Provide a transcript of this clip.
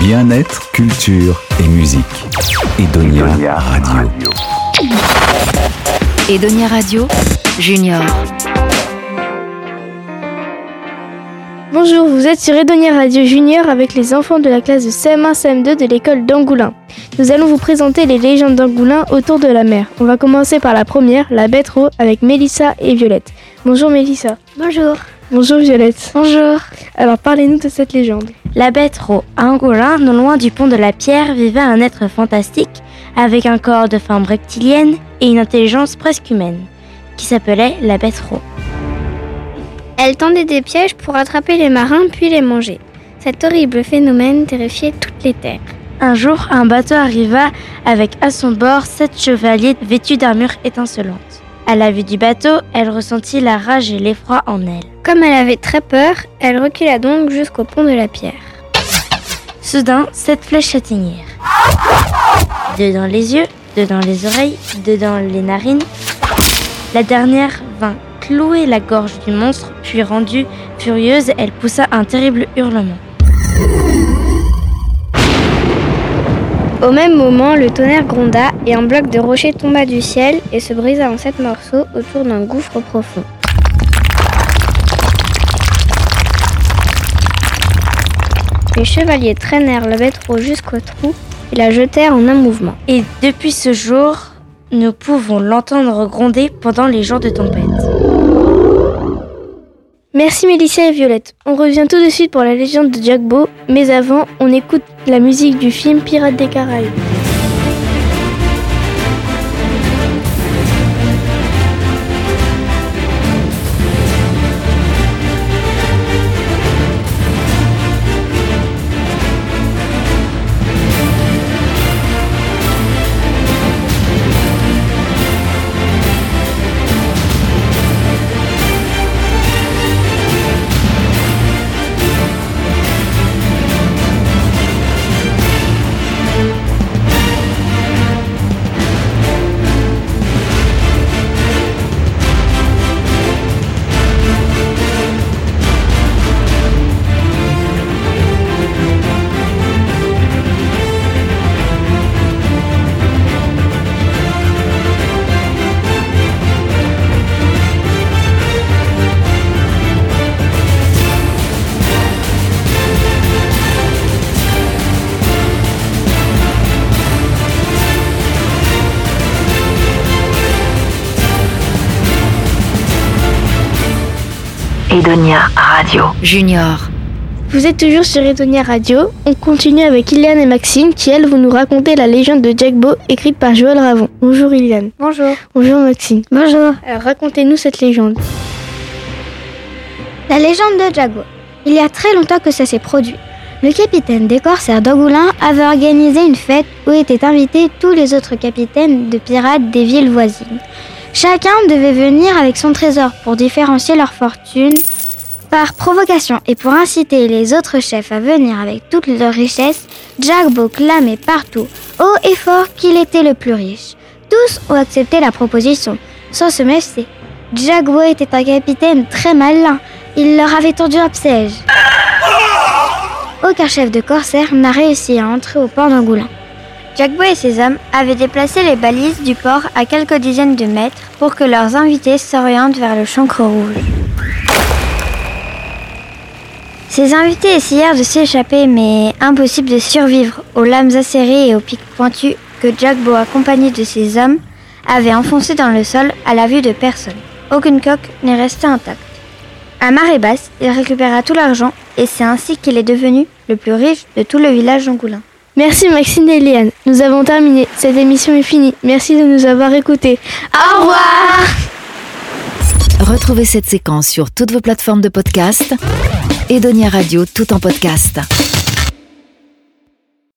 Bien-être, culture et musique. Edonia, Radio. Edonia Radio, Junior. Bonjour, vous êtes sur Edonia Radio Junior avec les enfants de la classe de CM1 CM2 de l'école d'Angoulin. Nous allons vous présenter les légendes d'Angoulin autour de la mer. On va commencer par la première, la bête Ro, avec Mélissa et Violette. Bonjour Mélissa. Bonjour. Bonjour Violette. Bonjour. Alors parlez-nous de cette légende. La bête Ro, à Angoulin, non loin du pont de la Pierre, vivait un être fantastique avec un corps de forme rectilienne et une intelligence presque humaine, qui s'appelait la bête Ro. Elle tendait des pièges pour attraper les marins puis les manger. Cet horrible phénomène terrifiait toutes les terres. Un jour, un bateau arriva avec à son bord sept chevaliers vêtus d'armures étincelantes. À la vue du bateau, elle ressentit la rage et l'effroi en elle. Comme elle avait très peur, elle recula donc jusqu'au pont de la pierre. Soudain, sept flèches s'atteignirent. Deux dans les yeux, deux dans les oreilles, deux dans les narines. La dernière vint clouer la gorge du monstre, puis rendue furieuse, elle poussa un terrible hurlement. Au même moment, le tonnerre gronda et un bloc de rocher tomba du ciel et se brisa en sept morceaux autour d'un gouffre profond. Les chevaliers traînèrent le bête jusqu'au trou et la jetèrent en un mouvement. Et depuis ce jour, nous pouvons l'entendre gronder pendant les jours de tempête. Merci Mélissa et Violette. On revient tout de suite pour la légende de Jack Beau, mais avant, on écoute la musique du film Pirates des Caraïbes. Edonia Radio, Junior. Vous êtes toujours sur Edonia Radio. On continue avec Iliane et Maxime qui, elles, vont nous raconter la légende de Jack Beau écrite par Joël Ravon. Bonjour Iliane. Bonjour. Bonjour Maxime. Bonjour. Alors racontez-nous cette légende. La légende de Jack Beau. Il y a très longtemps que ça s'est produit. Le capitaine des corsaires d'Angoulin avait organisé une fête où étaient invités tous les autres capitaines de pirates des villes voisines. Chacun devait venir avec son trésor pour différencier leur fortune par provocation et pour inciter les autres chefs à venir avec toutes leurs richesses, Beau clamait partout, haut et fort, qu'il était le plus riche. Tous ont accepté la proposition, sans se méfier. Beau était un capitaine très malin, il leur avait tendu un piège. Aucun chef de corsaire n'a réussi à entrer au port d'Angoulin. Jackbo et ses hommes avaient déplacé les balises du port à quelques dizaines de mètres pour que leurs invités s'orientent vers le chancre rouge. Ces invités essayèrent de s'échapper, mais impossible de survivre aux lames acérées et aux pics pointus que Jackbo, accompagné de ses hommes, avait enfoncés dans le sol à la vue de personne. Aucune coque n'est restée intacte. À marée basse, il récupéra tout l'argent et c'est ainsi qu'il est devenu le plus riche de tout le village d'Angoulin. Merci Maxime et Léane. Nous avons terminé. Cette émission est finie. Merci de nous avoir écoutés. Au revoir Retrouvez cette séquence sur toutes vos plateformes de podcast. Edonia Radio tout en podcast.